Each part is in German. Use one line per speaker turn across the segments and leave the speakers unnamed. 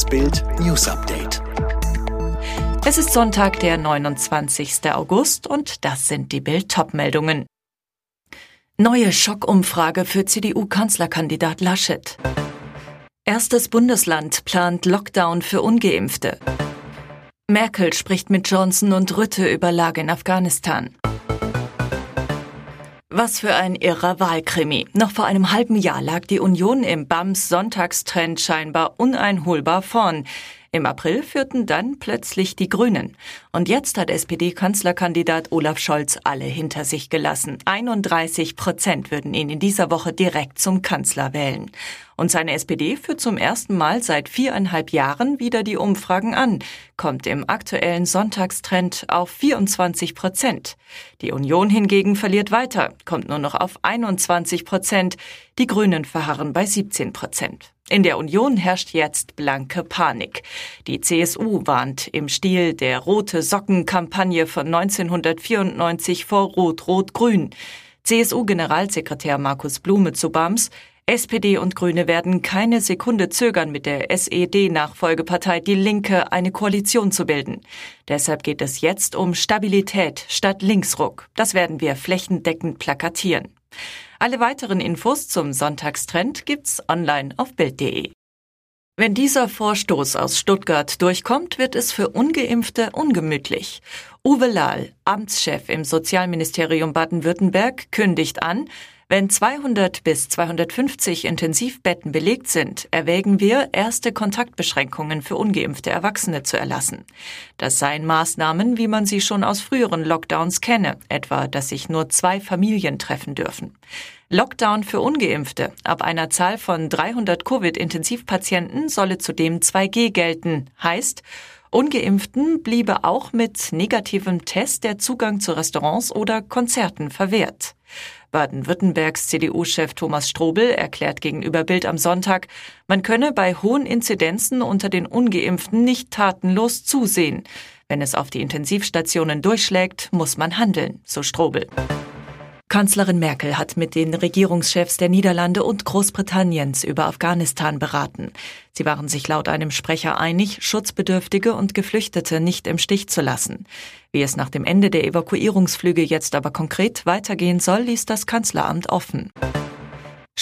Das Bild News Update.
Es ist Sonntag, der 29. August und das sind die Bild meldungen Neue Schockumfrage für CDU-Kanzlerkandidat Laschet. Erstes Bundesland plant Lockdown für ungeimpfte. Merkel spricht mit Johnson und Rütte über Lage in Afghanistan. Was für ein irrer Wahlkrimi. Noch vor einem halben Jahr lag die Union im BAMS Sonntagstrend scheinbar uneinholbar vorn. Im April führten dann plötzlich die Grünen. Und jetzt hat SPD-Kanzlerkandidat Olaf Scholz alle hinter sich gelassen. 31 Prozent würden ihn in dieser Woche direkt zum Kanzler wählen. Und seine SPD führt zum ersten Mal seit viereinhalb Jahren wieder die Umfragen an, kommt im aktuellen Sonntagstrend auf 24 Prozent. Die Union hingegen verliert weiter, kommt nur noch auf 21 Prozent. Die Grünen verharren bei 17 Prozent. In der Union herrscht jetzt blanke Panik. Die CSU warnt im Stil der Rote Socken-Kampagne von 1994 vor Rot-Rot-Grün. CSU-Generalsekretär Markus Blume zu BAMS. SPD und Grüne werden keine Sekunde zögern, mit der SED-Nachfolgepartei Die Linke eine Koalition zu bilden. Deshalb geht es jetzt um Stabilität statt Linksruck. Das werden wir flächendeckend plakatieren. Alle weiteren Infos zum Sonntagstrend gibt's online auf Bild.de. Wenn dieser Vorstoß aus Stuttgart durchkommt, wird es für ungeimpfte ungemütlich. Uwe Lahl, Amtschef im Sozialministerium Baden-Württemberg, kündigt an, wenn 200 bis 250 Intensivbetten belegt sind, erwägen wir, erste Kontaktbeschränkungen für ungeimpfte Erwachsene zu erlassen. Das seien Maßnahmen, wie man sie schon aus früheren Lockdowns kenne, etwa, dass sich nur zwei Familien treffen dürfen. Lockdown für ungeimpfte. Ab einer Zahl von 300 Covid-Intensivpatienten solle zudem 2G gelten. Heißt, Ungeimpften bliebe auch mit negativem Test der Zugang zu Restaurants oder Konzerten verwehrt. Baden-Württembergs CDU-Chef Thomas Strobel erklärt gegenüber Bild am Sonntag, man könne bei hohen Inzidenzen unter den Ungeimpften nicht tatenlos zusehen. Wenn es auf die Intensivstationen durchschlägt, muss man handeln, so Strobel. Kanzlerin Merkel hat mit den Regierungschefs der Niederlande und Großbritanniens über Afghanistan beraten. Sie waren sich laut einem Sprecher einig, Schutzbedürftige und Geflüchtete nicht im Stich zu lassen. Wie es nach dem Ende der Evakuierungsflüge jetzt aber konkret weitergehen soll, ließ das Kanzleramt offen.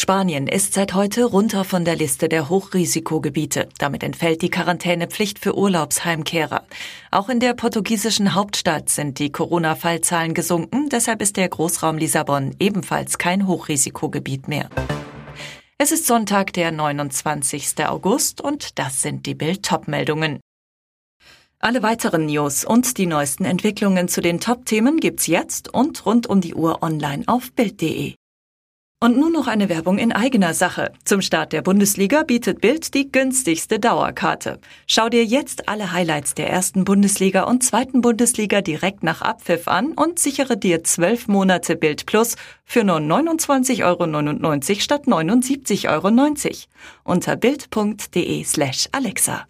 Spanien ist seit heute runter von der Liste der Hochrisikogebiete. Damit entfällt die Quarantänepflicht für Urlaubsheimkehrer. Auch in der portugiesischen Hauptstadt sind die Corona-Fallzahlen gesunken. Deshalb ist der Großraum Lissabon ebenfalls kein Hochrisikogebiet mehr. Es ist Sonntag, der 29. August und das sind die Bild-Top-Meldungen. Alle weiteren News und die neuesten Entwicklungen zu den Top-Themen gibt's jetzt und rund um die Uhr online auf Bild.de. Und nun noch eine Werbung in eigener Sache. Zum Start der Bundesliga bietet Bild die günstigste Dauerkarte. Schau dir jetzt alle Highlights der ersten Bundesliga und zweiten Bundesliga direkt nach Abpfiff an und sichere dir zwölf Monate Bild Plus für nur 29,99 Euro statt 79,90 Euro unter bild.de slash Alexa.